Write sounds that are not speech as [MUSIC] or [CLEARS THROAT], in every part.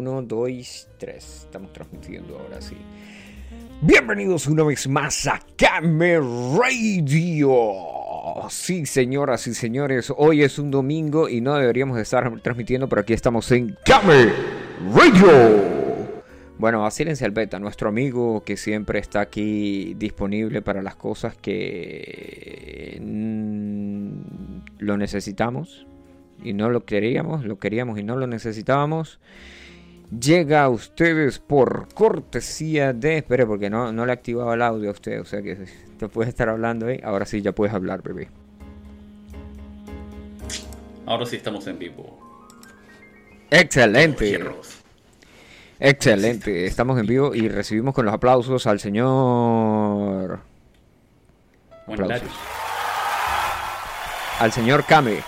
1, 2, 3. Estamos transmitiendo ahora sí. Bienvenidos una vez más a Came Radio. Sí, señoras y señores, hoy es un domingo y no deberíamos estar transmitiendo, pero aquí estamos en Came Radio. Bueno, vacílense al beta, nuestro amigo que siempre está aquí disponible para las cosas que mm, lo necesitamos y no lo queríamos, lo queríamos y no lo necesitábamos llega a ustedes por cortesía de. Espere, porque no, no le activado el audio a usted, o sea que te puedes estar hablando ahí. Ahora sí, ya puedes hablar, bebé. Ahora sí estamos en vivo. Excelente. Excelente. Estamos en vivo y recibimos con los aplausos al señor. Aplausos. Al señor Kame.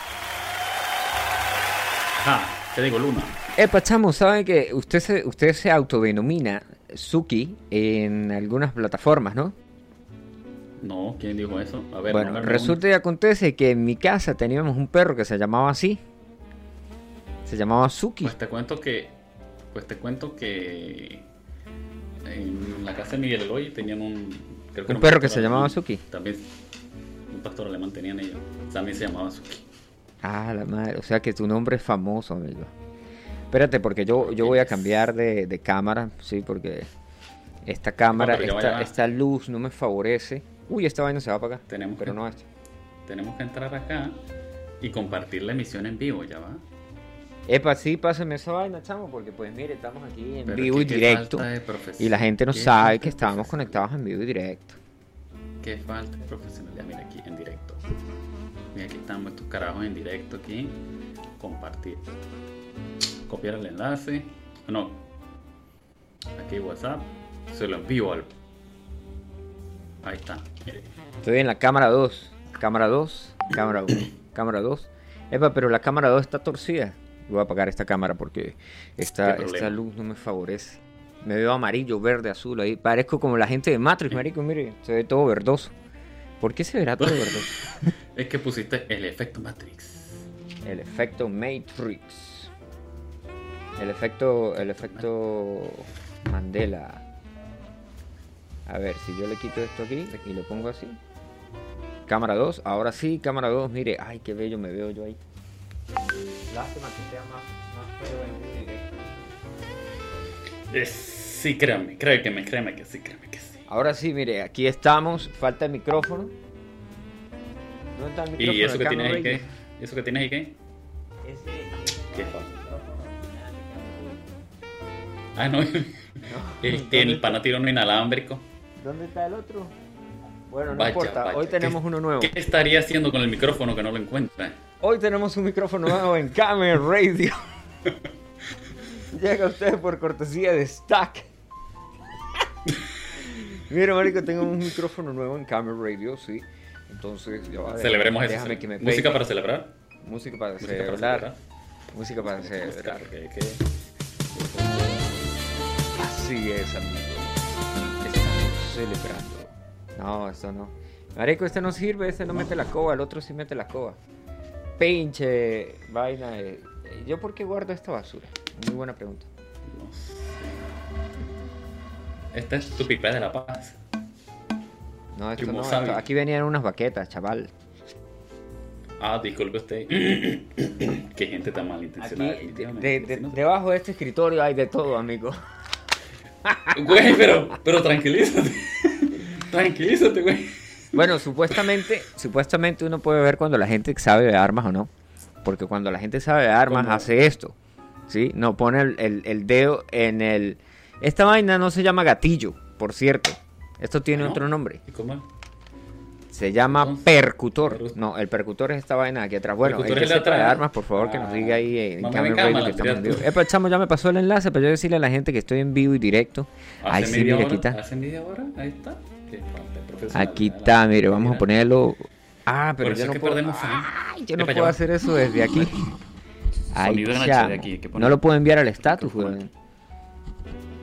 Ah, te digo Luna. Epa, chamo, ¿saben que usted se, usted se autodenomina Suki en algunas plataformas, no? No, ¿quién dijo eso? A ver, bueno, resulta y acontece que en mi casa teníamos un perro que se llamaba así. Se llamaba Suki. Pues te cuento que. Pues te cuento que. En la casa de Miguel Eloy tenían un. Creo que un, perro que se llamaba Suki. También. Un pastor alemán tenían ellos. También se llamaba Suki. Ah, la madre. O sea que tu nombre es famoso, amigo. Espérate, porque yo, yo voy a cambiar de, cámara, sí, porque esta cámara, esta, luz no me favorece. Uy, esta vaina se va a apagar. Tenemos pero que, no esta. Tenemos que entrar acá y compartir la emisión en vivo, ¿ya va? Epa, sí, pásame esa vaina, chamo, porque pues mire, estamos aquí en vivo y directo. Y la gente no sabe que estábamos conectados en vivo y directo. Qué falta de profesionalidad, mira aquí en directo. Mira, aquí estamos estos carajos en directo aquí. Compartir copiar el enlace. No. Aquí WhatsApp. Se lo envío al. Ahí está. Estoy en la cámara 2. Cámara 2. Cámara 1. cámara 2. Epa, pero la cámara 2 está torcida. Voy a apagar esta cámara porque esta, esta luz no me favorece. Me veo amarillo, verde, azul ahí. Parezco como la gente de Matrix, marico. Mire, se ve todo verdoso. ¿Por qué se verá todo verdoso? [LAUGHS] es que pusiste el efecto Matrix. El efecto Matrix. El efecto, el efecto Mandela. A ver, si yo le quito esto aquí y lo pongo así. Cámara 2, ahora sí, cámara 2, mire, ay, qué bello me veo yo ahí. Lástima que sea más, más feo en directo. sí, créame, créeme, créeme que sí, créeme que sí. Ahora sí, mire, aquí estamos, falta el micrófono. ¿Dónde está el micrófono? ¿Y eso que tienes ahí qué? ¿Eso que tienes ahí qué? ¿Qué falta? Ah, no. [LAUGHS] El, el panatiro inalámbrico. ¿Dónde está el otro? Bueno, no importa. Hoy tenemos uno nuevo. ¿Qué estaría haciendo con el micrófono que no lo encuentra? Hoy tenemos un micrófono nuevo en Camera Radio. [LAUGHS] Llega usted por cortesía de Stack. Mira, marico, tengo un micrófono nuevo en Camera Radio, sí. Entonces, ya va. Celebremos eso. ¿Música para celebrar? Música para celebrar. Música para celebrar. Así es, amigo. Estamos celebrando. No, esto no. Marico, este no sirve, este no mete la coba, el otro sí mete la coba. Pinche vaina. ¿Yo por qué guardo esta basura? Muy buena pregunta. No sé. Esta es tu pipa de la paz. No, esto no. aquí venían unas baquetas, chaval. Ah, disculpe usted. [COUGHS] Qué gente tan malintencionada. debajo de este escritorio hay de todo, amigo. Güey, pero, pero tranquilízate. tranquilízate, güey. Bueno, supuestamente, supuestamente uno puede ver cuando la gente sabe de armas o no. Porque cuando la gente sabe de armas hace esto. ¿Sí? No pone el, el, dedo en el... Esta vaina no se llama gatillo, por cierto. Esto tiene otro nombre. ¿Y cómo? Se llama percutor. No, el percutor es esta vaina aquí atrás. Bueno, el que sepa de armas, por favor, que nos diga ahí en cámara que estamos en vivo. Eh, chamo, ya me pasó el enlace para yo decirle a la gente que estoy en vivo y directo. Ahí sí, mire, aquí está. ¿Hace media hora? Ahí está. Aquí está, mire, vamos a ponerlo. Ah, pero yo no puedo. Ay, yo no puedo hacer eso desde aquí. [LAUGHS] Ahí ya. No lo puedo enviar al status, güey.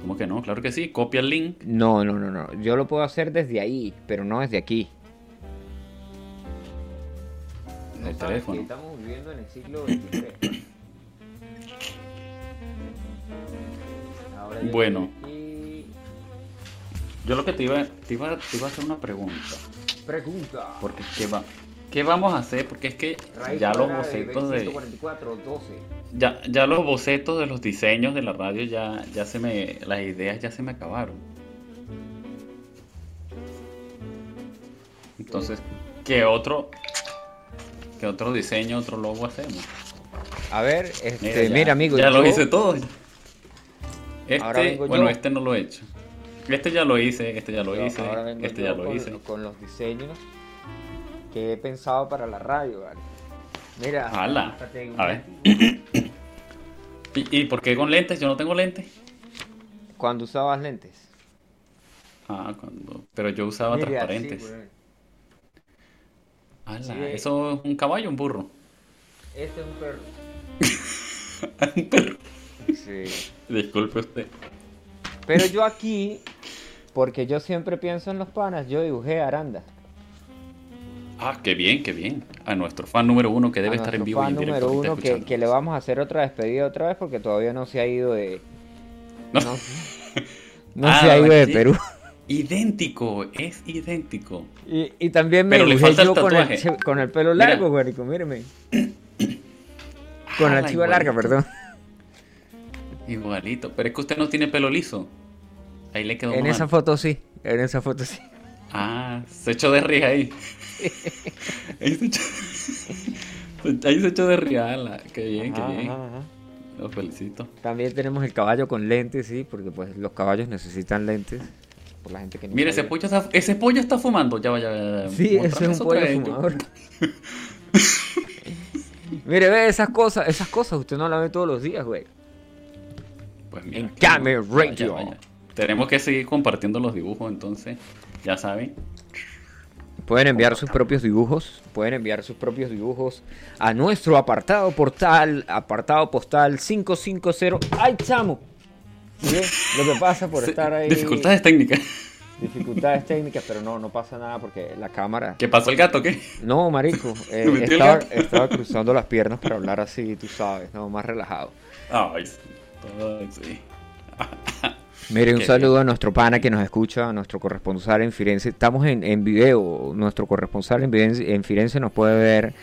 ¿Cómo que no? Claro que sí. Copia el link. No, no, no, no. Yo lo puedo hacer desde ahí, pero no desde aquí. El teléfono. estamos viviendo en el siglo XXIII. yo Bueno. aquí. Yo lo que te iba, te iba, te iba a hacer una pregunta. Pregunta. Porque ¿qué, va, ¿qué vamos a hacer? Porque es que Raíz ya los bocetos de... 144, 12. Ya, ya los bocetos de los diseños de la radio ya, ya se me. Las ideas ya se me acabaron. Entonces, ¿qué otro? ¿Qué otro diseño, otro logo hacemos? A ver, este, ya- mira, amigo. Ya lo hice todo. Este, bueno, yo. este no lo he hecho. Este ya lo hice, este ya lo yo- hice, ahora vengo este ya lo con, hice. con los diseños que he pensado para la radio, ¿vale? Mira, fíjate, a ver. [COUGHS] ¿Y, ¿Y por qué con lentes? Yo no tengo lentes. Cuando usabas lentes. Ah, cuando... pero yo usaba Mira, transparentes. sí. Ala, Sí. ¿Eso es un caballo o un burro? Este es un perro. [LAUGHS] un perro. Sí. Disculpe usted. Pero yo aquí, porque yo siempre pienso en los panas, yo dibujé Aranda. Ah, qué bien, qué bien. A nuestro fan número uno que debe a estar en vivo y fan en directo. número uno que, le vamos a hacer otra despedida otra vez porque todavía no se ha ido de... No. No, [LAUGHS] no Ah, se ha ido de sí. Perú. [LAUGHS] Idéntico, es idéntico. Y, y también me Pero le el yo con el, con pelo largo, güerico, míreme. Con la Ala, chiva larga, perdón. Igualito. Pero es que usted no tiene pelo liso. Ahí le quedó En mal. esa foto sí, en esa foto sí. Ah, se echó de risa ahí. [LAUGHS] ahí se echó... ahí se echó de ala, Qué bien, qué Ajá, bien. ajá, ajá. Lo felicito. También tenemos el caballo con lentes, sí, porque pues los caballos necesitan lentes. Por la gente que no Mire, ese pollo está, ese pollo está fumando. Ya vaya. vaya, Sí, ese es un pollo fumador. [LAUGHS] Mire, ve esas cosas, esas cosas usted no las ve todos los días, güey. Pues mira, En. Vaya, Radio. vaya. Tenemos que seguir compartiendo los dibujos, entonces. Ya saben. Pueden enviar sus propios dibujos, pueden enviar sus propios dibujos a nuestro apartado portal, apartado postal 550. ¡Ay, chamo! ¿Sí? Lo que pasa por estar ahí. Dificultades técnicas. dificultades técnicas, pero no, no pasa nada porque la cámara. ¿Qué pasó el gato? ¿Qué? No, marico, [LAUGHS] eh, ¿Lo metió el estaba, gato? estaba [LAUGHS] cruzando las piernas para hablar así, tú sabes, no, más relajado. Ay, sí. [LAUGHS] Mire, un saludo a nuestro pana que nos escucha, a nuestro corresponsal en Firenze. Estamos en, en video, nuestro corresponsal en, Firenze- en Firenze nos puede ver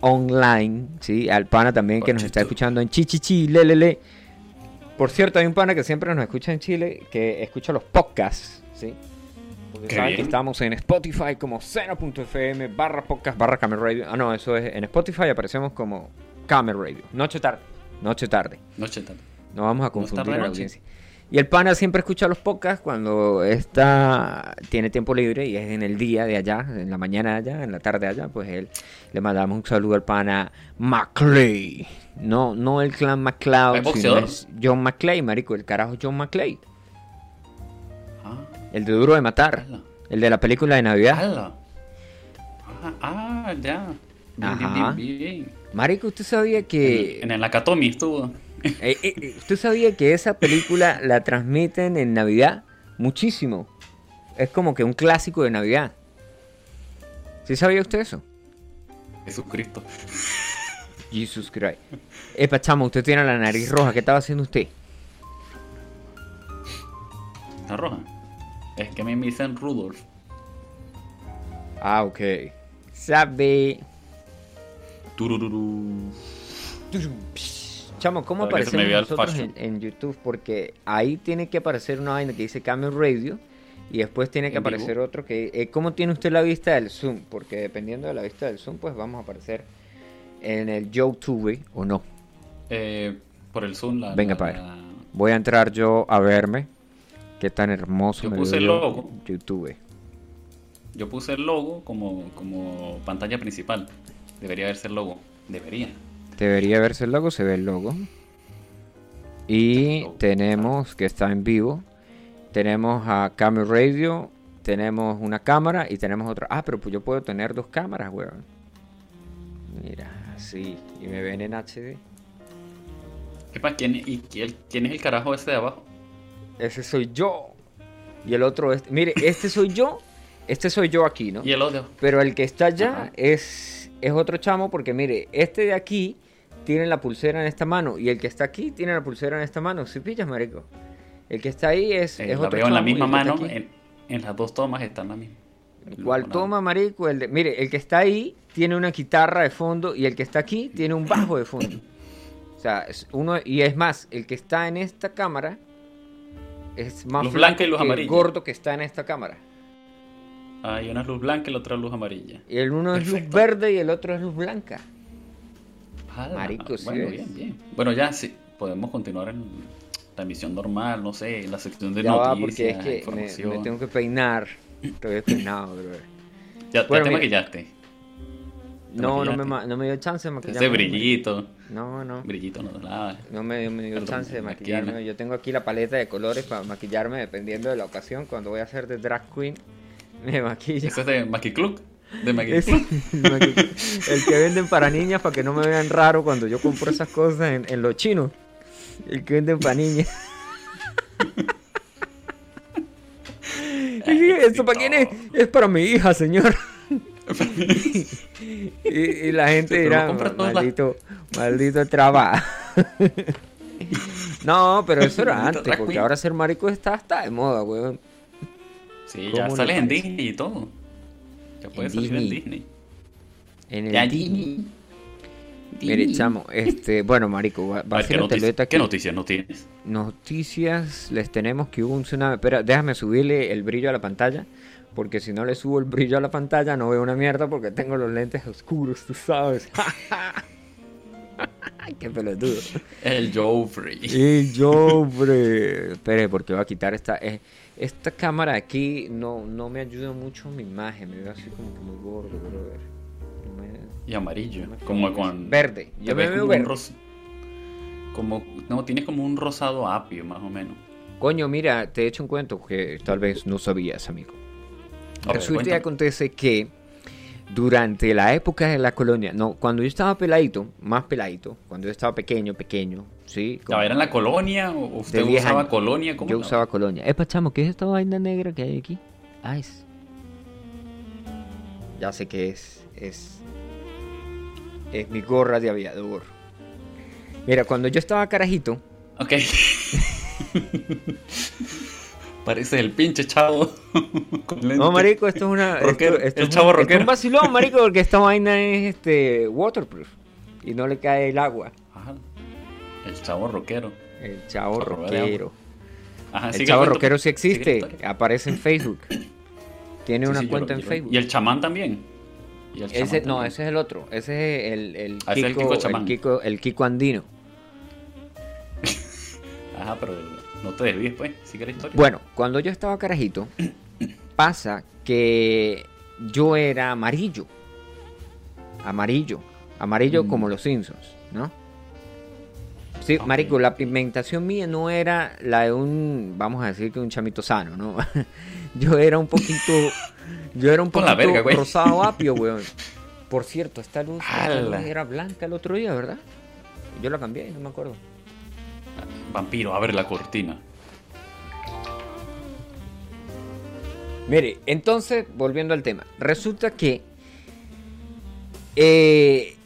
online, ¿sí? Al pana también que nos está escuchando en Chichichi, lelele. Por cierto, hay un pana que siempre nos escucha en Chile, que escucha los podcasts, ¿sí? Porque Qué saben que estamos en Spotify como seno.fm barra podcast barra Camel Radio. Ah, no, eso es en Spotify aparecemos como Camel Radio. Noche tarde, noche tarde. Noche tarde. No vamos a No confundir a la noche. Y el pana siempre escucha los podcasts cuando está tiene tiempo libre y es en el día de allá, en la mañana de allá, en la tarde de allá, pues él le mandamos un saludo al pana McClay. No, no el clan McCloud, ¿Es sino boxeador? es John McClay, marico, el carajo John McClay, Ah, el de Duro de Matar, ala. el de la película de Navidad. ala. Ah, ah, ya. Bien, bien, bien. Marico, ¿usted sabía que En el Nakatomi estuvo. [LAUGHS] Eh, eh, eh, ¿Usted sabía que esa película la transmiten en Navidad? Muchísimo. Es como que un clásico de Navidad. ¿Sí sabía usted eso? Jesucristo. Jesus Christ. Epa, chamo, usted tiene la nariz roja. ¿Qué estaba haciendo usted? La roja. Es que me dicen Rudolf. Ah, ok. Sabe. Turururu. Chamo, ¿cómo me aparecemos nosotros en, YouTube? Porque ahí tiene que aparecer una vaina que dice Camel Radio y después tiene que aparecer otro que... eh, ¿Cómo tiene usted la vista del Zoom? Porque dependiendo de la vista del Zoom, pues vamos a aparecer en el YouTube o no. Eh, por el Zoom. La, Venga, la- padre. la- Voy a entrar yo a verme. Qué tan hermoso Yo me puse el logo. YouTube. Yo puse el logo como, como pantalla principal. Debería verse el logo. Debería. Debería verse el logo, se ve el logo. Y tenemos que está en vivo. Tenemos a Camel Radio, tenemos una cámara y tenemos otra. Ah, pero pues yo puedo tener dos cámaras, weón. Mira, así. Y me ven en HD. Epa, ¿quién, y quién, quién es el carajo ese de abajo? Ese soy yo. Y el otro es. Mire, este soy yo. Este soy yo aquí, ¿no? Y el otro. Pero el que está allá Ajá. es, es otro chamo porque mire, este de aquí tiene la pulsera en esta mano y el que está aquí tiene la pulsera en esta mano. ¿Sí pillas, marico? El que está ahí es, Eh, es la otro veo en la misma mano, en, en las dos tomas está en la misma. ¿Cuál toma, marico? El de- mire, el que está ahí tiene una guitarra de fondo y el que está aquí tiene un bajo de fondo. O sea, es uno y es más, el que está en esta cámara es más Luz blanca y luz que el amarilla. gordo que está en esta cámara. Hay una luz blanca y la otra luz amarilla. Y el uno es luz Perfecto. verde y el otro es luz blanca. Marico, sí Bueno, bien, bien. Bueno, ya sí, podemos continuar en la emisión normal, no sé, en la sección de Ya va, noticias, porque es que me, información. me tengo que peinar. Estoy despeinado, [COUGHS] bro. Ya, te mira. maquillaste. No, no me, no me dio chance de maquillarme. Ese brillito. No, no. Brillito no nada. No me, me dio El chance de maquillarme. Yo tengo aquí la paleta de colores para maquillarme dependiendo de la ocasión. Cuando voy a hacer de drag queen, me maquillo. Ese es de Maki Club. De Club. el que venden para niñas para que no me vean raro cuando yo compro esas cosas en, en los chinos. El que venden para niñas. ¿Esto para quién es? Es para mi hija, señor. [LAUGHS] y, y la gente Sí, dirá, maldito, maldito trabajo. no, pero eso era antes, porque ahora ser marico está, está de moda, weón. Sí, ¿Cómo ya no sales en? Disney y todo. En salir en Disney. Disney. En el Ya, Disney. Disney. Mire, chamo, este, bueno, marico, va, va A a ver, ¿qué, ser el noticia- ¿Qué noticias no tienes? Noticias, les tenemos que hubo un tsunami. Espera, déjame subirle el brillo a la pantalla. Porque si no le subo el brillo a la pantalla, no veo una mierda porque tengo los lentes oscuros, tú sabes. [LAUGHS] Qué pelotudo. El Joffrey. Y yo, hombre. Espere, porque voy a quitar esta. eh, esta cámara aquí no, no me ayuda mucho mi imagen. Me veo así como que muy gordo, brother. No me- Y amarillo. no Como con. Verde. Yo me veo verde. ros- Como. No, tienes como un rosado apio, más o menos. Coño, mira, te he hecho un cuento que tal vez no sabías, amigo. Ver, Resulta y acontece que durante la época de la colonia, no, cuando yo estaba peladito, más peladito, cuando yo estaba pequeño, pequeño, ¿Era en la colonia o usted De 10 usaba años. colonia? ¿Cómo Yo usaba colonia. Epa, chamo, ¿qué es esta vaina negra que hay aquí? Ah, es... Ya sé que es, es... Es mi gorra de aviador. Mira, cuando yo estaba carajito, Ok. [LAUGHS] Parece el pinche chavo. [LAUGHS] No, marico, esto es una. Rockero, esto, esto el es chavo un, esto es rockero. un vacilón, marico, porque esta vaina es este waterproof y no le cae el agua. Ajá. El chavo rockero. El chavo rockero. Ajá, El chavo cuento- rockero sí existe, aparece en Facebook. [CLEARS THROAT] Tiene Sí, una sí, cuenta lo- en Facebook. Y el chamán también. Y el Ese, chamán no, también. ese es el otro. Ese es el, el, Ah, el chamán. Kiko, el Kiko andino. [LAUGHS] Ajá, pero no te desvíes, pues. Sigue la historia. Bueno, cuando yo estaba carajito, [CLEARS THROAT] pasa que yo era amarillo. Amarillo. Amarillo Mm. como los Simpsons, ¿no? Sí, marico, la pigmentación mía no era la de un, vamos a decir que un chamito sano, ¿no? [LAUGHS] yo era un poquito, [LAUGHS] yo era un poquito verga, rosado [LAUGHS] apio, weón. Por cierto, esta luz, esta luz era blanca el otro día, ¿verdad? Yo la cambié, no me acuerdo. Vampiro, abre la cortina. Mire, entonces, volviendo al tema, resulta que eh,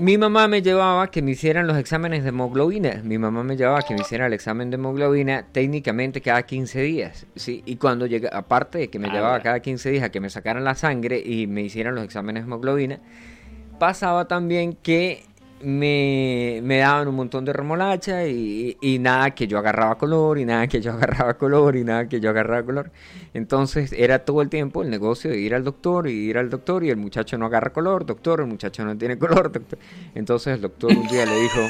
mi mamá me llevaba a que me hicieran los exámenes de hemoglobina. Mi mamá me llevaba a que me hiciera el examen de hemoglobina técnicamente cada 15 días. ¿sí? Y cuando llega, aparte de que me Ah, llevaba cada 15 días a que me sacaran la sangre y me hicieran los exámenes de hemoglobina, pasaba también que me, me daban un montón de remolacha y, y nada que yo agarraba color y nada que yo [LAUGHS] agarraba color y nada que yo agarraba color. Entonces era todo el tiempo el negocio de ir al doctor y ir al doctor y el muchacho no agarra color, doctor, el muchacho no tiene [LAUGHS] color, doctor. Entonces el doctor un día le dijo,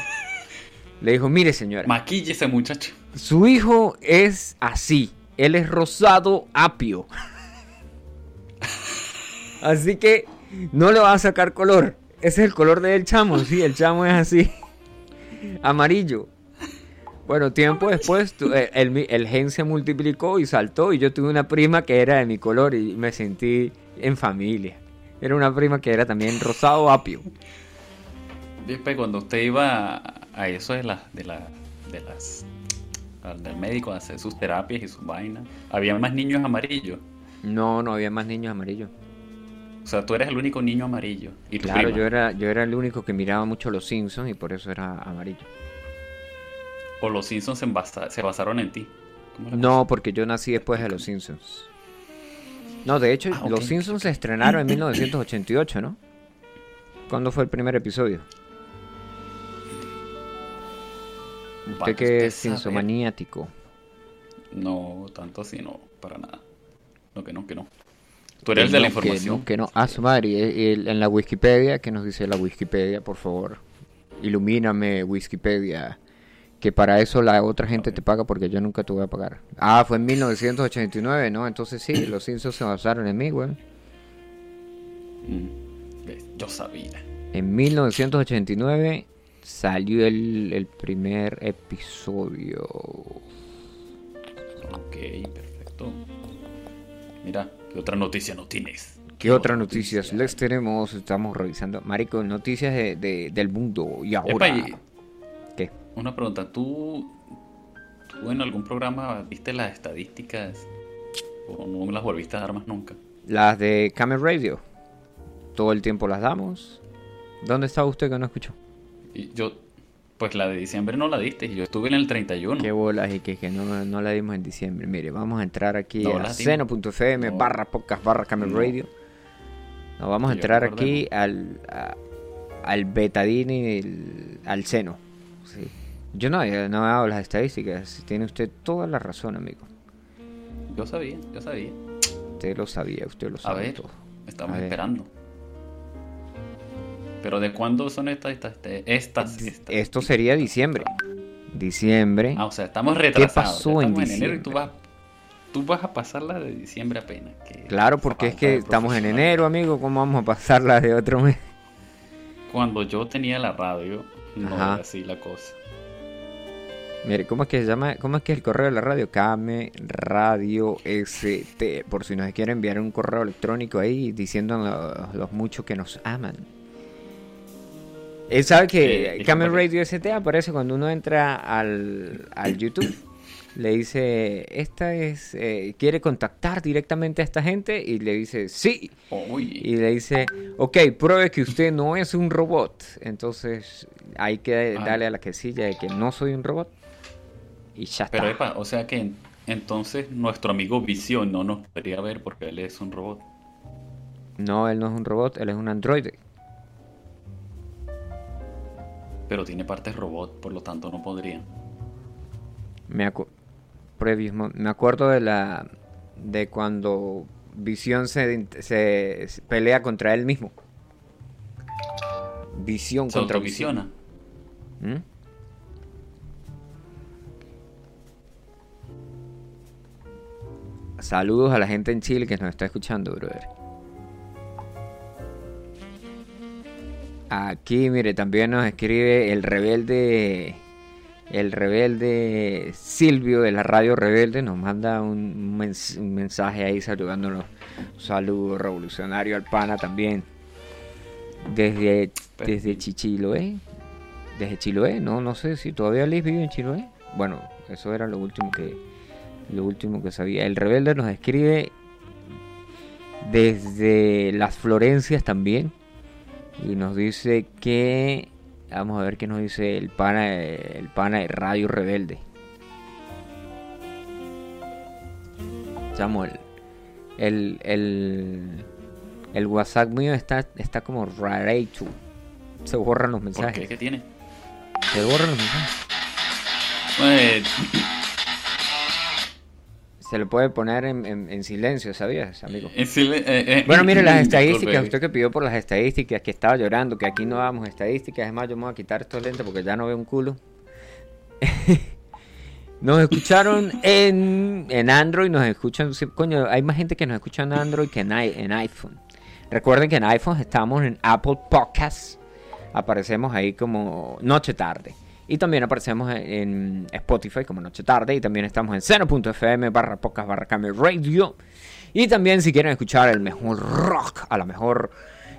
le dijo, mire señora, Maquille ese muchacho. su hijo es así, él es rosado apio. [LAUGHS] Así que no le va a sacar color. Ese es el color del chamo, sí, el chamo es así. Amarillo. Bueno, tiempo después tu- eh, el, mi- el gen se multiplicó y saltó y yo tuve una prima que era de mi color y me sentí en familia. Era una prima que era también rosado apio. Después, cuando usted iba a, eso de, la, de, la, de las. al del médico a hacer sus terapias y sus vainas, había más niños amarillos. No, no había más niños amarillos. O sea, tú eres el único niño amarillo. Y tu Claro, prima. yo era, yo era el único que miraba mucho los Simpsons y por eso era amarillo. o los Simpsons se, basa- se basaron en ti. ¿Cómo es la No, porque yo nací después de Los Simpsons. No, de hecho, Ah. Los Simpsons se estrenaron en 1988, ¿no? ¿Cuándo fue el primer episodio? Usted que es. Simpsomaniático. No, tanto así no, para nada. No, que no, que no. El de la No, que información. no, que no. Ah, su madre. y- y En la Wikipedia, ¿qué nos dice la Wikipedia, por favor? Ilumíname, Wikipedia. Que para eso la otra gente te paga porque yo nunca te voy a pagar. Ah, fue en 1989, ¿no? Entonces sí, los Simpsons se basaron en mí, güey. Mm, Yo sabía. En 1989 salió el, el primer episodio. Ok, perfecto. Mira, ¿qué otra noticia no tienes? ¿Qué otras noticias les tenemos? Estamos revisando. Marico, noticias de, de- del mundo. Y ahora. Epa, y- ¿Qué? Una pregunta, ¿tú, ¿tú en algún programa viste las estadísticas o no las volviste a dar más nunca? Las de Camel Radio. Todo el tiempo las damos. ¿Dónde está usted que no escuchó? Y yo, pues la de diciembre no la diste, y yo estuve en el 31. Qué bolas y que, que no, no la dimos en diciembre. Mire, vamos a entrar aquí No a seno.fm No. barra podcast barra Camel. Radio. Nos vamos a entrar aquí al, a- al betadine, el- al seno. Sí. Yo no, yo no he dado las estadísticas. Tiene usted toda la razón, amigo. Yo sabía, yo sabía. Usted lo sabía, usted lo A sabe ver, todo. estamos A ver. esperando. Pero ¿de cuándo son estas? Estas, este, estas, estas? Esto sería diciembre. Diciembre. Ah, o sea, estamos retrasados. pasó o sea, en estamos enero y tú diciembre? vas, tú vas a pasar la de diciembre apenas. que Claro, porque es que estamos en enero, amigo. ¿Cómo vamos a pasarla de otro mes? Cuando yo tenía la radio, no Ajá. era así la cosa. Mire, ¿cómo es que se llama? ¿Cómo es que es el correo de la radio? Kame Radio ST. Por si nos quieren enviar un correo electrónico ahí diciendo los, los muchos que nos aman. Él sabe que como- Radio ST aparece cuando uno entra al, al YouTube. Le dice, esta es, eh, quiere contactar directamente a esta gente y le dice, sí. Y le dice, ok, pruebe que usted no es un robot. Entonces hay que Ah. darle a la quesilla de que no soy un robot. Y ya está. pero epa, o sea que en- entonces nuestro amigo Visión no nos podría ver porque él es un robot. No, él no es un robot, él es un androide. Pero tiene partes robot, por lo tanto no podría. Me, acu- me acuerdo de la de cuando Visión se, se- se pelea contra él mismo. Visión Se contra Visión. ¿Mm? Saludos a la gente en Chile que nos está escuchando, brother. Aquí, mire, también nos escribe el rebelde, el rebelde Silvio de la radio Rebelde, nos manda un, mens- un mensaje ahí saludándonos. Un saludo revolucionario al pana también. Desde, desde Chichiloé. Desde Chiloé, no, no sé si todavía Liz vive en Chiloé. Bueno, eso era lo último que lo último que sabía. El rebelde nos escribe desde las Florencias también y nos dice que vamos a ver qué nos dice el pana de- el pana de Radio Rebelde. Samuel, el el el WhatsApp mío está está como rarecho. Se borran los ¿Por qué? mensajes. ¿Qué tiene? Se borran los mensajes. Eh, Se le puede poner en, en- en silencio, ¿sabías, amigo? en eh, eh, Bueno, mire las estadísticas, usted que pidió por las estadísticas, que estaba llorando, que aquí no damos estadísticas, es más, yo me voy a quitar estos lentes porque ya no veo un culo. [LAUGHS] nos escucharon en, en Android, nos escuchan, coño, hay más gente que nos escucha en Android que en, en iPhone. Recuerden que en iPhone estamos en Apple Podcasts, aparecemos ahí como Noche Tarde. Y también aparecemos en- Spotify como Noche Tarde. Y también estamos en seno.fm barra podcast barra Camel radio. Y también si quieren escuchar el mejor rock, a lo mejor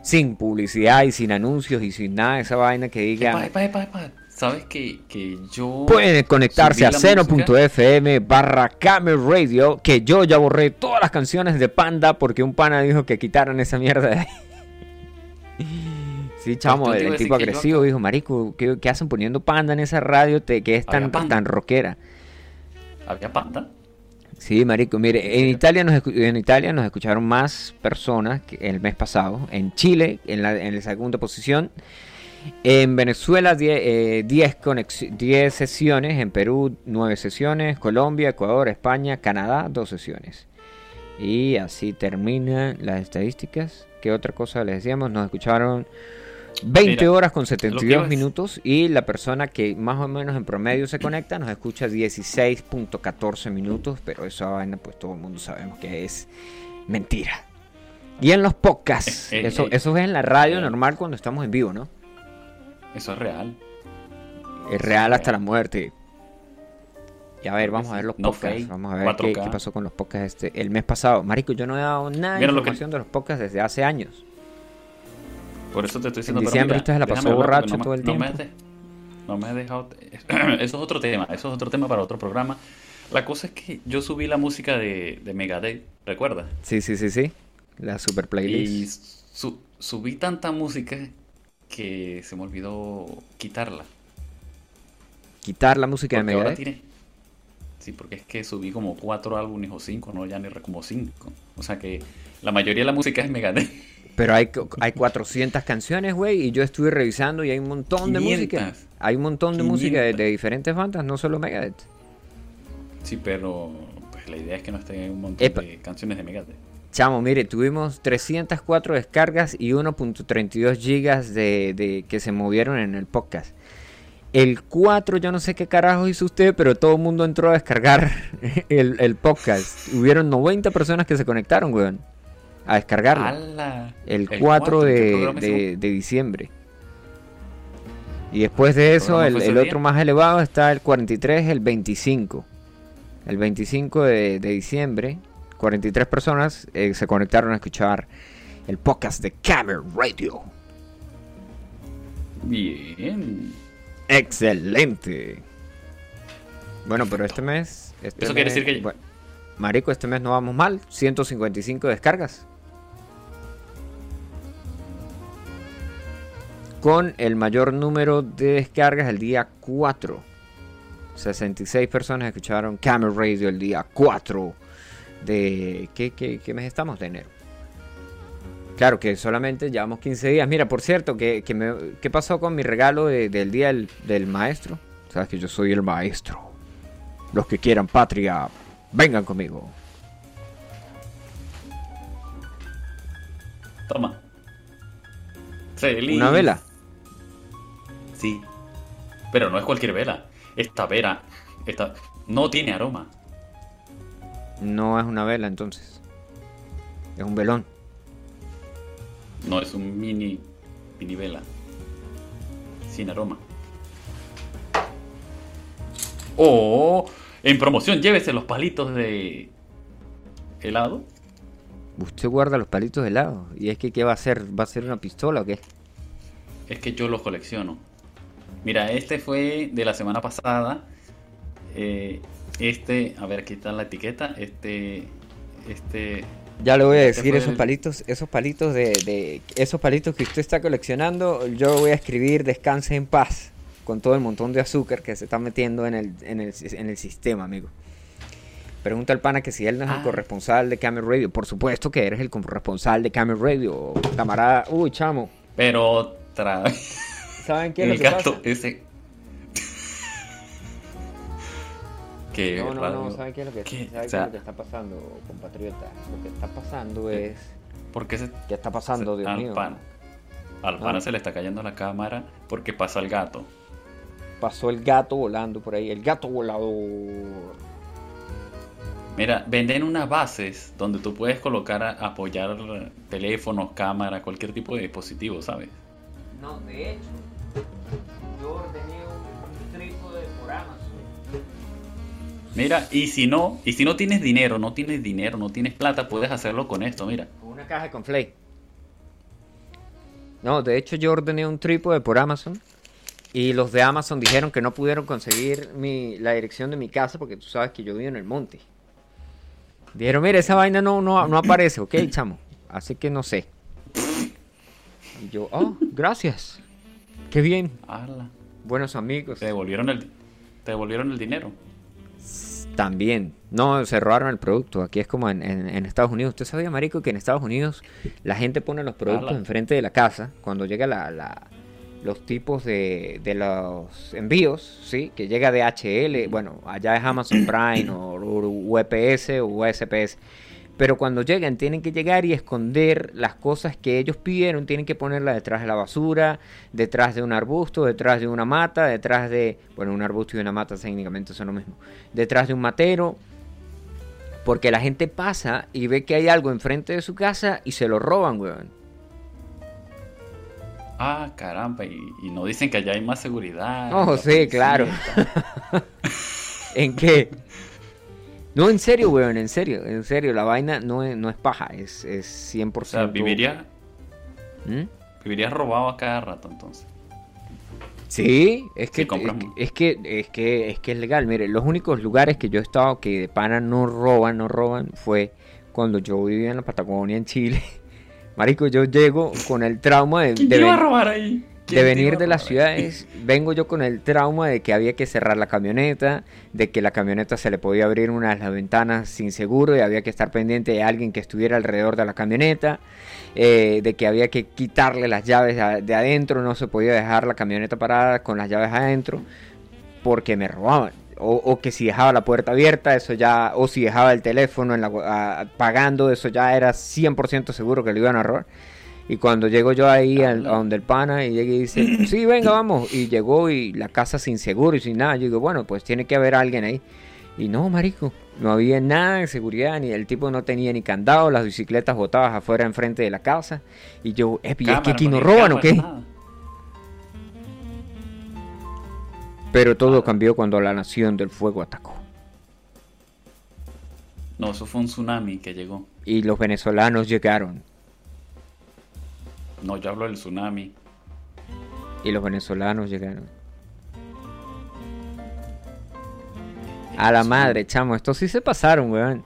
sin publicidad y sin anuncios y sin nada de esa vaina que diga... Epa, epa, epa, epa. ¿Sabes que, que yo... Pueden conectarse a la seno.fm barra Camel Radio, que yo ya borré todas las canciones de Panda porque un pana dijo que quitaran esa mierda de ahí. Sí, chamo, Pues el, tipo yo agresivo dijo, marico, ¿qué, qué hacen poniendo panda en esa radio te- que es tan, tan rockera? Había panda. Sí, marico, mire, en? Italia nos en Italia nos escucharon más personas que el mes pasado. En Chile, en la, en la segunda posición. En Venezuela, 10 10 sesiones. En Perú, 9 sesiones. Colombia, Ecuador, España, Canadá, 2 sesiones. Y así terminan las estadísticas. ¿Qué otra cosa les decíamos? Nos escucharon 20 Mira, horas con lo que 72 iba a decir- minutos. Y la persona que más o menos en promedio se conecta nos escucha 16.14 minutos. Pero esa vaina, pues todo el mundo sabemos que es mentira. Y en los podcasts, Eh, eh, eso, eh, eso es en la radio normal cuando estamos en vivo, ¿no? Eso es real. Es real hasta la muerte. Y a ver, vamos a ver los No podcasts. fake, Vamos a ver qué, 4K. qué pasó con los podcasts este, el mes pasado. Marico, yo no he dado nada de que- información de los podcasts desde hace años. Por eso te estoy diciendo. En diciembre usted se la pasó borracho me- todo el no me tiempo. de- no me has dejado. [CLEARS THROAT] Eso es otro tema. Eso es otro tema para otro programa. La cosa es que yo subí la música de, de Megadeth, ¿recuerdas? Sí, sí, sí, sí. La super Y playlist. su- subí tanta música que se me olvidó quitarla. Quitar la música de Porque Megadeth. tiene. Sí, porque es que subí como cuatro álbumes o cinco, no, ya ni como cinco. O sea que la mayoría de la música es Megadeth. Pero hay, hay 400 canciones, güey, y yo estuve revisando y hay un montón de música. 500. Hay un montón de música de, 500. de diferentes bandas, no solo Megadeth. Sí, pero pues, la idea es que no estén un montón Epa. de canciones de Megadeth. Chamo, mire, tuvimos 304 descargas y 1.32 gigas de, de que se movieron en el podcast. El 4, yo no sé qué carajo hizo usted, pero todo el mundo entró a descargar [LAUGHS] el, el podcast. Hubieron 90 personas que se conectaron, weón, a descargarlo. El 4 cuatro, ¿en qué de, diciembre. Y después de eso, el, otro más elevado está el 43, el 25. El 25 de, de diciembre, 43 personas eh, se conectaron a escuchar el podcast de Camera Radio. Bien. Excelente. Bueno, pero este mes... este Eso quiere decir que- bueno, marico, este mes no vamos mal. 155 descargas. Con el mayor número de descargas el día 4. 66 personas escucharon Camera Radio el día 4 de... ¿Qué, qué, qué mes estamos? De enero. Claro que solamente llevamos 15 días. Mira, por cierto, ¿qué, qué me- qué pasó con mi regalo de- del día del, del maestro? Sabes que yo soy el maestro. Los que quieran patria, vengan conmigo. Toma. Feliz. ¿Una vela? Sí. Pero no es cualquier vela. Esta vela esta, no tiene aroma. No es una vela entonces. Es un velón. No es un mini, mini vela. Sin aroma. O en promoción, llévese los palitos de helado. Usted guarda los palitos de helado. ¿Y es que qué va a hacer? ¿Va a ser una pistola o qué? Es que yo los colecciono. Mira, este fue de la semana pasada. Eh, este, a ver, aquí está la etiqueta. Este, este, Ya le voy a Este decir esos el- palitos, esos palitos de, de- esos palitos que usted está coleccionando, yo voy a escribir descanse en paz con todo el montón de azúcar que se está metiendo en el, en el, en el sistema, amigo. Pregunta al pana que si él no es el Ah. corresponsal de Camel Radio. Por supuesto que eres el corresponsal de Camel Radio, camarada. Uy, chamo. pero otra [LAUGHS] vez. ¿Saben qué es El lo que gato pasa? ese. [LAUGHS] que No, no, no, ¿saben qué es lo que, ¿Qué? ¿saben qué es lo que está pasando, compatriota? Lo que está pasando ¿Qué? es... ¿Por qué se, ¿Qué está pasando, Dios al mío? pana? Al pana Ah. se le está cayendo la cámara porque pasa el gato. Pasó el gato volando por ahí, el gato volador. Mira, venden unas bases donde tú puedes colocar, a- apoyar teléfonos, cámara, cualquier tipo de dispositivo, ¿sabes? No, de hecho, yo ordené un, trípode por Amazon. Mira, y si no, y si no tienes dinero, no tienes dinero, no tienes plata, puedes hacerlo con esto, mira. Con una caja con flake. No, de hecho yo ordené un trípode por Amazon. Y los de Amazon dijeron que no pudieron conseguir mi, la dirección de mi casa porque tú sabes que yo vivo en el monte. Dijeron, mira, esa vaina no, no, no aparece, ok, chamo. Así que no sé. Y yo, oh, gracias. Qué bien. Ala. Buenos amigos. Te devolvieron el, te devolvieron el dinero. También. No, se robaron el producto. Aquí es como en, en- en Estados Unidos. ¿Usted sabía, Marico, que en Estados Unidos la gente pone los productos Ala. enfrente de la casa cuando llega la, la- los tipos de, de los envíos, ¿sí? Que llega de HL, bueno, allá es Amazon Prime o, o UPS o USPS. Pero cuando llegan tienen que llegar y esconder las cosas que ellos pidieron, tienen que ponerlas detrás de la basura, detrás de un arbusto, detrás de una mata, detrás de, bueno, un arbusto y una mata técnicamente son lo mismo, detrás de un matero, porque la gente pasa y ve que hay algo enfrente de su casa y se lo roban, weón. Ah, caramba. Y, y no dicen que allá hay más seguridad. Oh, sí, policía claro. [LAUGHS] ¿En qué? No, en serio, weón, en serio, en serio, la vaina no es, no es paja, es, es 100%. O sea, viviría, ¿Mm? vivirías robado a cada rato entonces. Sí, es que, Sí, es, que- es que es que es que es legal. Mire, los únicos lugares que yo he estado que de pana no roban, no roban, fue cuando yo vivía en la Patagonia, en Chile. [LAUGHS] Marico, yo llego con el trauma de, ¿Quién de te iba a robar ahí? De ¿Quién te venir de las ciudades. Vengo yo con el trauma de que había que cerrar la camioneta, de que la camioneta se le podía abrir una de las ventanas sin seguro y había que estar pendiente de alguien que estuviera alrededor de la camioneta, eh, de que había que quitarle las llaves de, de adentro, no se podía dejar la camioneta parada con las llaves adentro, porque me robaban. O, o que si dejaba la puerta abierta, eso ya, o si dejaba el teléfono en la, a- pagando, eso ya era 100% seguro que lo iban a robar. Y cuando llego yo ahí al- a donde el pana y llega y dice, [CLEARS THROAT] sí, venga, vamos. Y llegó y la casa sin seguro y sin nada. Yo digo, bueno, pues tiene que haber alguien ahí. Y no, marico, no había nada de seguridad, ni el tipo no tenía ni candado, las bicicletas botadas afuera enfrente de la casa. Y yo, "Epi, ¿es que Cámara, aquí no roban o qué? nada. Pero todo cambió cuando la nación del fuego atacó. No, eso fue un tsunami que llegó. Y los venezolanos llegaron. No, yo hablo del tsunami. Y los venezolanos llegaron. A la madre, chamo, estos sí se pasaron, weón.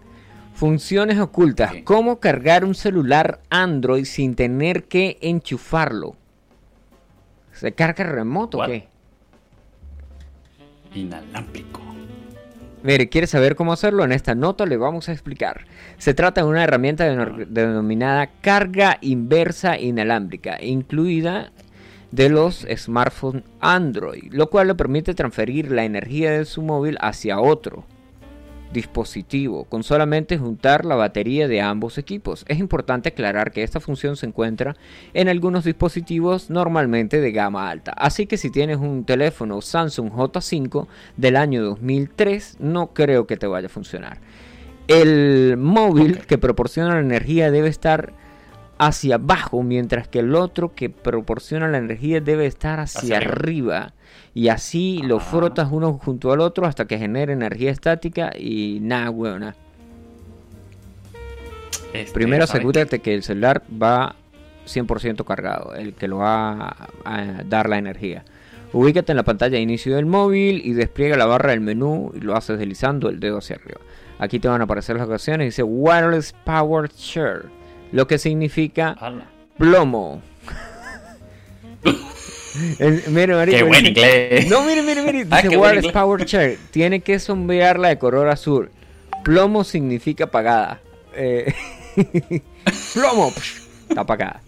Funciones ocultas. Sí. ¿Cómo cargar un celular Android sin tener que enchufarlo? ¿Se carga remoto o qué? Inalámbrico. Mire, ¿quiere saber cómo hacerlo? En esta nota le vamos a explicar. Se trata de una herramienta denominada carga inversa inalámbrica, incluida de los smartphones Android, lo cual le permite transferir la energía de su móvil hacia otro dispositivo con solamente juntar la batería de ambos equipos. Es importante aclarar que esta función se encuentra en algunos dispositivos normalmente de gama alta. Así que si tienes un teléfono Samsung J5 del año 2003, no creo que te vaya a funcionar. El móvil que proporciona la energía debe estar hacia abajo, mientras que el otro que proporciona la energía debe estar hacia, Hacia arriba. arriba. Y así lo Ah. frotas uno junto al otro hasta que genere energía estática y nada, weona. Este, Primero ¿sabes asegúrate que el celular va 100% cargado, el que lo va a, a dar la energía. Ubícate en la pantalla de inicio del móvil y despliega la barra del menú y lo haces deslizando el dedo hacia arriba. Aquí te van a aparecer las opciones. Dice Wireless Power Share, lo que significa? Ala. plomo. El- mire, marico, Qué buen inglés. No, mire, mire, mire. [LAUGHS] Ah, Dice buen Wireless. Power Share. Tiene que sombrearla de color azul. Plomo significa apagada. Eh, [LAUGHS] plomo. psh, Está apagada.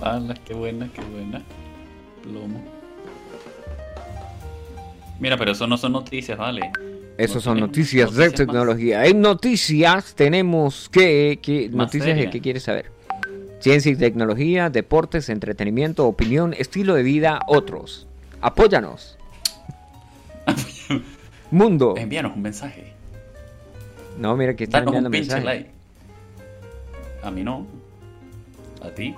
Ala, qué buena, qué buena. Plomo. Mira, pero eso no son noticias, vale. Esas son noticias de más. tecnología. En noticias tenemos que... que noticias de qué quieres saber. Ciencia y tecnología, deportes, entretenimiento, opinión, estilo de vida, otros. Apóyanos. [LAUGHS] Mundo. Envíanos un mensaje. No, mira que están enviando un mensajes. like. A mí no. A ti.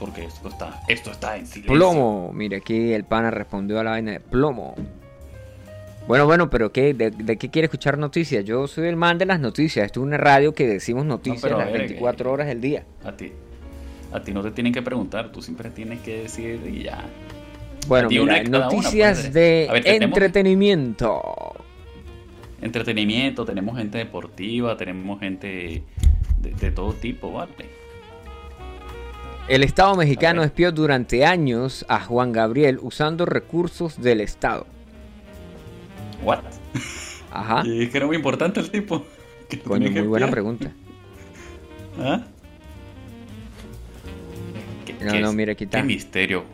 Porque esto está, esto está en silencio. Plomo. Mira, aquí el pana respondió a la vaina de plomo. Bueno, bueno, pero ¿qué? ¿De, de qué quiere escuchar noticias? Yo soy el man de las noticias. Esto es una radio que decimos noticias las ver, 24 que- horas del día. A ti. A ti no te tienen que preguntar, tú siempre tienes que decir y ya. Bueno, mira, una, noticias pues. de tenemos- entretenimiento. Entretenimiento, tenemos gente deportiva, tenemos gente de, de todo tipo, ¿vale? El Estado mexicano espió durante años a Juan Gabriel usando recursos del Estado. What? Ajá. Y es que era muy importante el tipo. [LAUGHS] que Coño, muy buena pregunta. ¿Ah? ¿Qué- No, qué no, mira, aquí está. ¿Qué misterio?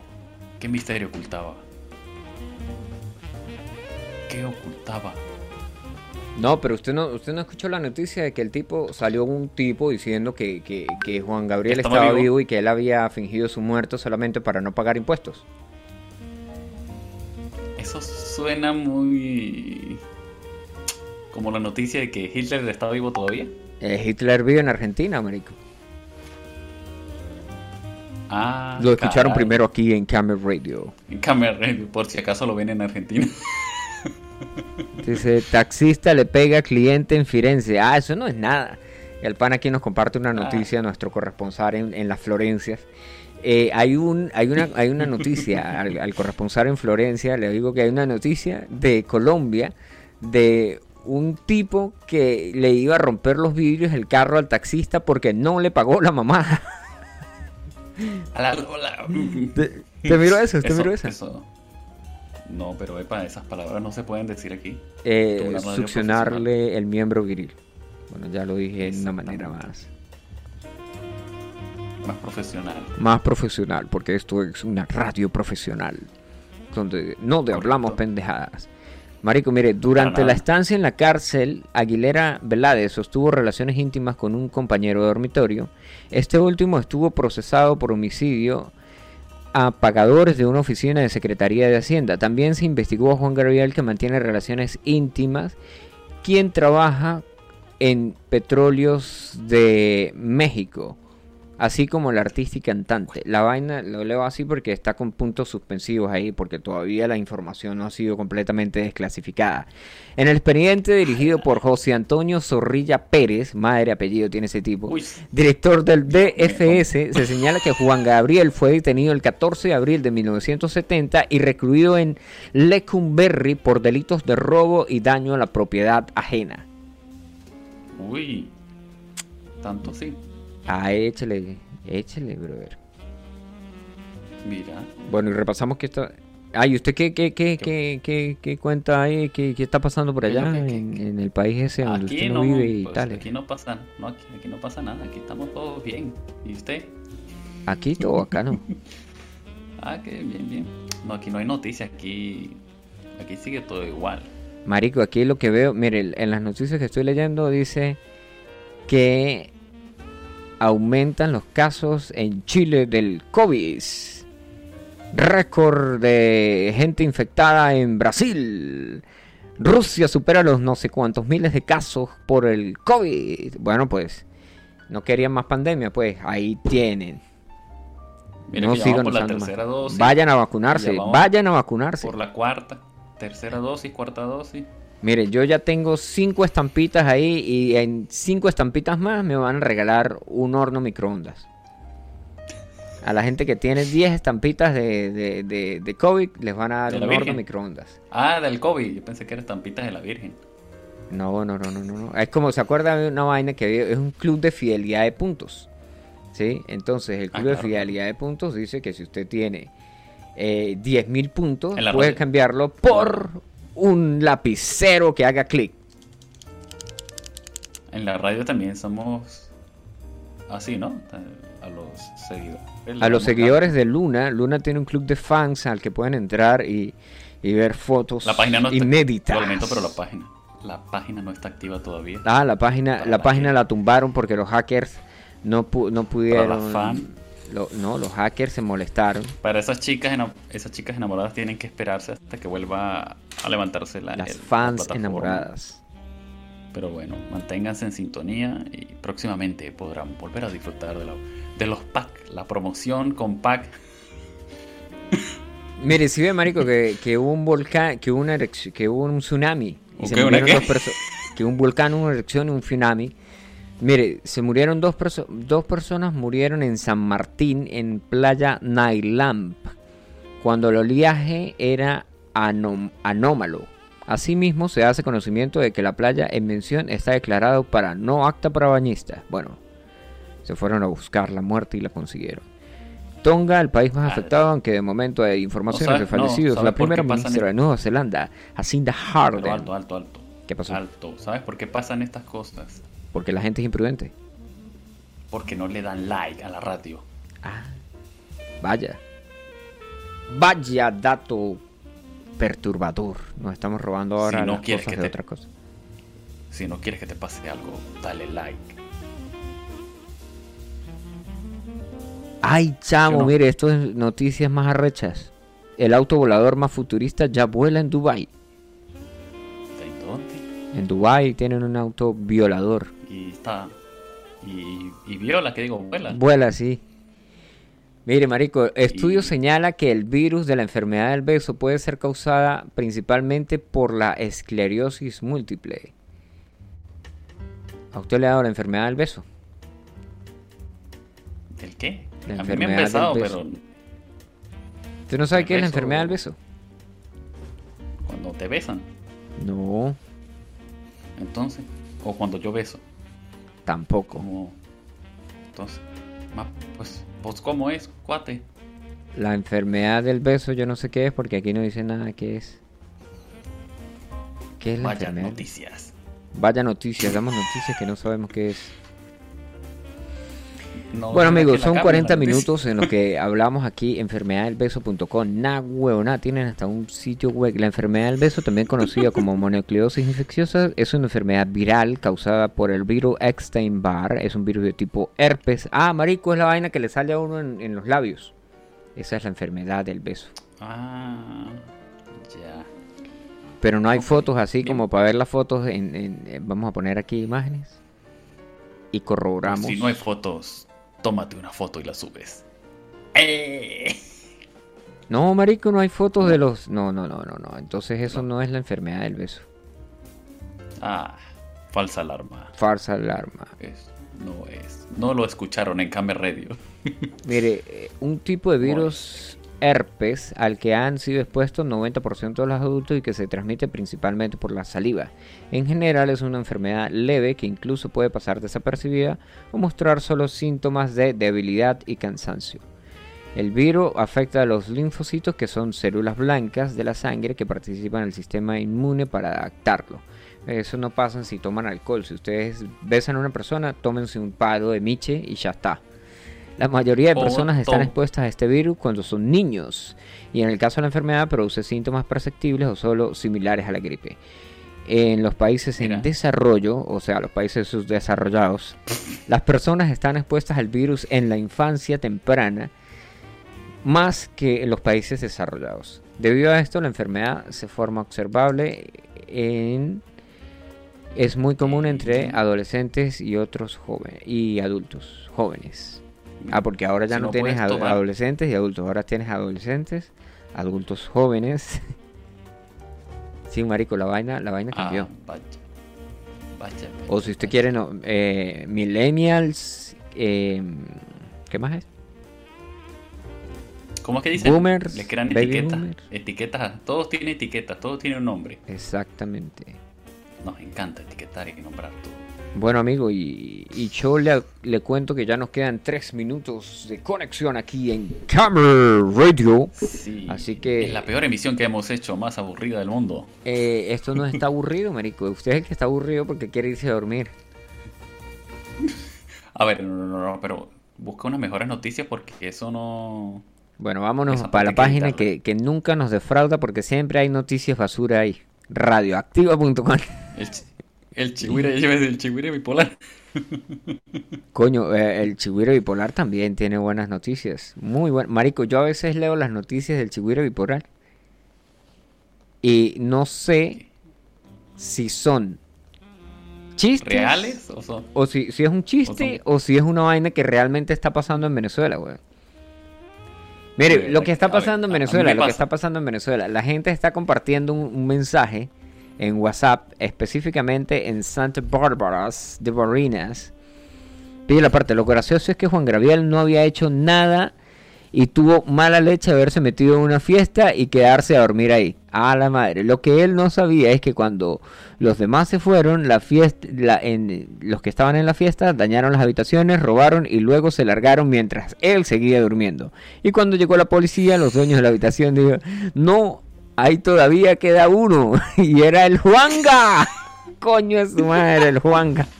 ¿Qué misterio ocultaba? ¿Qué ocultaba? No, pero usted no, usted no escuchó la noticia de que el tipo salió un tipo diciendo que, que- que Juan Gabriel Estaba estaba vivo. vivo y que él había fingido su muerte solamente para no pagar impuestos. Suena muy... Como la noticia de que Hitler estaba vivo todavía. Eh, Hitler vive en Argentina, marico. Ah, Lo escucharon caray. primero aquí en Camel Radio. En Camera Radio, por si acaso lo ven en Argentina. [LAUGHS] Dice, taxista le pega cliente en Firenze. Ah, eso no es nada. El pan aquí nos comparte una Ah. noticia, nuestro corresponsal en, en las Florencias. Eh, hay, un, hay, una, hay una noticia [LAUGHS] al, al corresponsal en Florencia, le digo que hay una noticia de Colombia de un tipo que le iba a romper los vidrios del carro al taxista porque no le pagó la mamá. A la- la- ¿Te, te miró eso? ¿Te miró eso? eso- No, pero epa, esas palabras no se pueden decir aquí. Eh, succionarle el miembro viril. Bueno, ya lo dije de una manera más, Más profesional. más profesional, porque esto es una radio profesional, donde no de hablamos pendejadas. Marico, mire, durante la estancia en la cárcel, Aguilera Velázquez sostuvo relaciones íntimas con un compañero de dormitorio. Este último estuvo procesado por homicidio a pagadores de una oficina de Secretaría de Hacienda. También se investigó a Juan Gabriel que mantiene relaciones íntimas, quien trabaja en Petróleos de México, así como el artista y cantante. La vaina lo leo así porque está con puntos suspensivos ahí, porque todavía la información no ha sido completamente desclasificada. En el expediente dirigido por José Antonio Zorrilla Pérez, madre apellido tiene ese tipo, Uy, director del DFS, se señala que Juan Gabriel fue detenido el 14 de abril de 1970 y recluido en Lecumberri por delitos de robo y daño a la propiedad ajena. uy. Tanto sí. Ah, échale, échale, brother. Mira. Bueno, y repasamos que está... Ah, ¿y usted qué, qué, qué, qué, qué, qué cuenta ahí? ¿Qué, qué está pasando por ¿Qué allá que- en, qué- en el país ese donde usted no, vive y pues, tal? aquí no pasa, no, aquí, aquí no pasa nada, aquí estamos todos bien. ¿Y usted? Aquí todo acá, ¿no? [LAUGHS] Ah, que bien, bien. No, aquí no hay noticias, aquí, aquí sigue todo igual. Marico, aquí lo que veo, mire, en las noticias que estoy leyendo dice que aumentan los casos en Chile del COVID. Récord de gente infectada en Brasil. Rusia supera los no sé cuántos miles de casos por el COVID. Bueno, pues no querían más pandemia, pues ahí tienen. Mira no sigan por la tercera dosis, Vayan a vacunarse, vayan a vacunarse. por la cuarta, tercera dosis, cuarta dosis. Mire, yo ya tengo cinco estampitas ahí y en cinco estampitas más me van a regalar un horno microondas. A la gente que tiene 10 estampitas de, de, de- de COVID les van a dar ¿De un horno Virgen? microondas. Ah, del COVID, yo pensé que eran estampitas de la Virgen. No, no, no, no, no. Es como, ¿se acuerda de una vaina que había? es un club de fidelidad de puntos? ¿Sí? Entonces, el Ah, club de fidelidad de puntos dice que si usted tiene eh, 10.000 puntos, puede cambiarlo por un lapicero que haga clic. En la radio también somos así, ¿no? A los seguidores. A los seguidores de Luna, Luna tiene un club de fans al que pueden entrar y, y ver fotos La página no está inéditas. Lamento, pero la página. La página no está activa todavía. Ah, la página, la la página gente. la tumbaron porque los hackers no, pu- no pudieron. fan. lo- no, los hackers se molestaron. Para esas chicas, esas chicas enamoradas tienen que esperarse hasta que vuelva a levantarse la, Las el- fans enamoradas. Pero bueno, manténganse en sintonía y próximamente podrán volver a disfrutar de, la- de los packs, la promoción con pack. [LAUGHS] Mire, si ve, marico, que, que hubo un volcán, que hubo una erección, que hubo un tsunami. Y ¿O se murieron qué? dos personas. Que un volcán, una erección y un tsunami. Mire, se murieron dos, perso- dos personas, murieron en San Martín, en Playa Nailamp, cuando el oleaje era anómalo. Asimismo, se hace conocimiento de que la playa en mención está declarado para no apta para bañistas. Bueno, se fueron a buscar la muerte y la consiguieron. Tonga, el país más Ah, afectado, aunque de momento hay informaciones de no, fallecidos. ¿sabes la primera ministra de Nueva Zelanda, Jacinda Pero Ardern. alto, alto, alto. ¿Qué pasó? Alto. ¿Sabes por qué pasan estas cosas? Porque la gente es imprudente. Porque no le dan like a la radio. Ah, vaya. Vaya dato perturbador. Nos estamos robando ahora Si no las quieres cosas que de te- otra cosa. Si no quieres que te pase algo, dale like. Ay, chamo, no. mire, esto es noticias más arrechas. El auto volador más futurista ya vuela en Dubai. ¿En dónde? En Dubai tienen un auto violador. Y está. Y, y viola, que digo, vuela. Vuela así. Mire, marico, estudio Y- señala que el virus de la enfermedad del beso puede ser causada principalmente por la esclerosis múltiple. ¿A usted le ha dado la enfermedad del beso? ¿El qué? La a mí me besado, beso. pero ¿Usted no sabe El qué es la enfermedad del beso? cuando te besan, No, entonces. O cuando yo beso. tampoco. Entonces. ma- Pues, pues, ¿cómo es, cuate? La enfermedad del beso yo no sé qué es porque aquí no dice nada qué es. ¿Qué es la Vaya enfermedad? noticias. Vaya noticias, damos noticias que no sabemos qué es. No, Bueno no, amigos, son cambien 40 la noticia. minutos en los que [LAUGHS] hablamos aquí enfermedaddelbeso.com. Nah, huevona, tienen hasta un sitio web. La enfermedad del beso, también conocida como [LAUGHS] mononucleosis infecciosa, es una enfermedad viral causada por el virus Epstein-Barr. Es un virus de tipo herpes. Ah, marico, es la vaina que le sale a uno en, en los labios. Esa es la enfermedad del beso. Ah, ya. Pero no hay fotos así bien. como para ver las fotos. En, en- en- vamos a poner aquí imágenes. Y corroboramos. Si no hay fotos, tómate una foto y la subes. ¡Eh! No, marico, no hay fotos de los... No, no, no, no, no. Entonces eso no es la enfermedad del beso. Ah, falsa alarma. Farsa alarma. Es, no es. No lo escucharon en Camera Radio. Mire, eh, un tipo de virus herpes al que han sido expuestos 90% de los adultos y que se transmite principalmente por la saliva. En general es una enfermedad leve que incluso puede pasar desapercibida o mostrar solo síntomas de debilidad y cansancio. El virus afecta a los linfocitos que son células blancas de la sangre que participan en el sistema inmune para adaptarlo. Eso no pasa si toman alcohol. Si ustedes besan a una persona, tómense un palo de miche y ya está. La mayoría de personas están expuestas a este virus cuando son niños y en el caso de la enfermedad produce síntomas perceptibles o solo similares a la gripe. En los países Mira. en desarrollo, o sea, los países subdesarrollados, las personas están expuestas al virus en la infancia temprana más que en los países desarrollados. Debido a esto, la enfermedad se forma observable en es muy común entre adolescentes y otros jóvenes y adultos jóvenes. Ah, porque ahora ya Si no, no tienes tomar- adolescentes y adultos, ahora tienes adolescentes, adultos jóvenes. [LAUGHS] sí, marico, la vaina, la vaina Ah, cambió. vaya. Vaya, o si usted quiere, no, eh, millennials, eh, ¿qué más es? ¿Cómo es que dicen? Boomers, Le crean etiquetas. Etiquetas. Todos tienen etiquetas. Todos tienen un nombre. Exactamente. Nos encanta etiquetar y nombrar todo. Bueno, amigo, y, y yo le, le cuento que ya nos quedan tres minutos de conexión aquí en Camera Radio. Sí. Así que- Es la peor emisión que hemos hecho, más aburrida del mundo. Eh, esto no está aburrido, marico. Usted es el que está aburrido porque quiere irse a dormir. [LAUGHS] A ver, no, no, no, no, pero busca unas mejores noticias porque eso no. Bueno, vámonos para la que página que, que nunca nos defrauda porque siempre hay noticias basura ahí. Radioactiva.com. El, chi- el chihuire, el chihuire bipolar. [LAUGHS] Coño, eh, el Chihuire Bipolar también tiene buenas noticias. Muy buen. Marico, yo a veces leo las noticias del Chihuire Bipolar. Y no sé si son chistes. ¿Reales? O son? O si, si es un chiste o, si es una vaina que realmente está pasando en Venezuela, güey. Mire, lo que está ver, pasando en Venezuela, lo que está pasando en Venezuela, la gente está compartiendo un, un mensaje en WhatsApp, específicamente en Santa Bárbara de Barinas. Pide la parte, lo gracioso es que Juan Gabriel no había hecho nada y tuvo mala leche haberse metido en una fiesta y quedarse a dormir ahí. A la madre. Lo que él no sabía es que cuando los demás se fueron, la fiesta, los que estaban en la fiesta dañaron las habitaciones, robaron y luego se largaron mientras él seguía durmiendo. Y cuando llegó la policía, los dueños de la habitación dijeron, no, ahí todavía queda uno. [LAUGHS] y era el Juanga. [LAUGHS] Coño es su madre, el Juanga. [LAUGHS]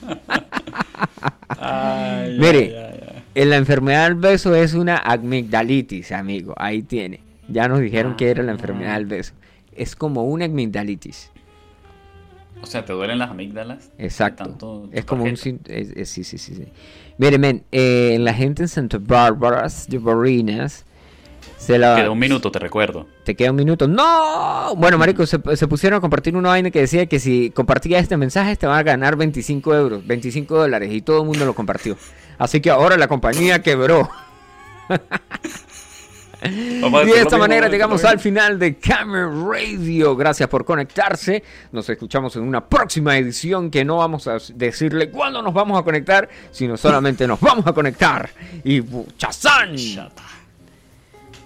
Mire, en la enfermedad del beso es una amigdalitis, amigo. Ahí tiene. Ya nos dijeron que era la enfermedad del beso. Es como una amigdalitis. O sea, ¿te duelen las amígdalas? Exacto. Es como un... sí, sí, sí, sí. Mire, men, eh, la gente en Santa Bárbara de Barinas se la... Queda un minuto, te recuerdo. Te queda un minuto. ¡No! Bueno, marico, se, pusieron a compartir una vaina que decía que si compartías este mensaje te van a ganar 25 euros, 25 dólares. Y todo el mundo lo compartió. Así que ahora la compañía quebró. y de esta manera llegamos al final de Camera Radio. Gracias por conectarse. Nos escuchamos en una próxima edición que no vamos a decirle cuándo nos vamos a conectar, sino solamente nos vamos a conectar. Y chazán.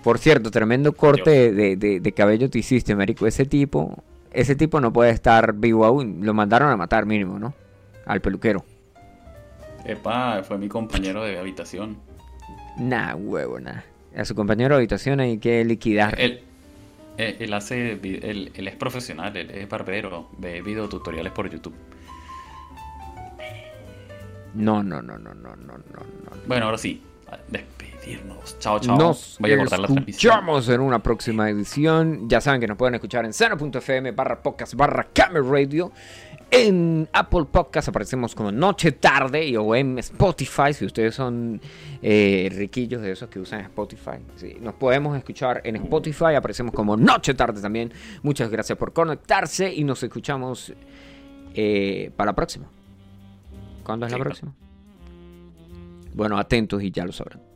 Por cierto, tremendo corte de, cabello te hiciste, Marico. Ese tipo, ese tipo no puede estar vivo aún. Lo mandaron a matar mínimo, ¿no? Al peluquero. Epa, fue mi compañero de habitación. Nah, huevo, nah. A su compañero de habitación hay que liquidar. Él, él, hace, él, es profesional, él es barbero, ve videotutoriales por YouTube. No, no, no, no, no, no, no. Bueno, ahora sí, despedirnos. Chao, chao. Nos Voy a cortar la escuchamos en una próxima edición. Ya saben que nos pueden escuchar en seno.fm barra podcast barra camera radio. En Apple Podcast aparecemos como Noche Tarde y, o en Spotify, si ustedes son eh, riquillos de esos que usan Spotify. nos podemos escuchar en Spotify, aparecemos como Noche Tarde también. Muchas gracias por conectarse y nos escuchamos eh, para la próxima. ¿Cuándo es la próxima? Bueno, atentos y ya lo sabrán.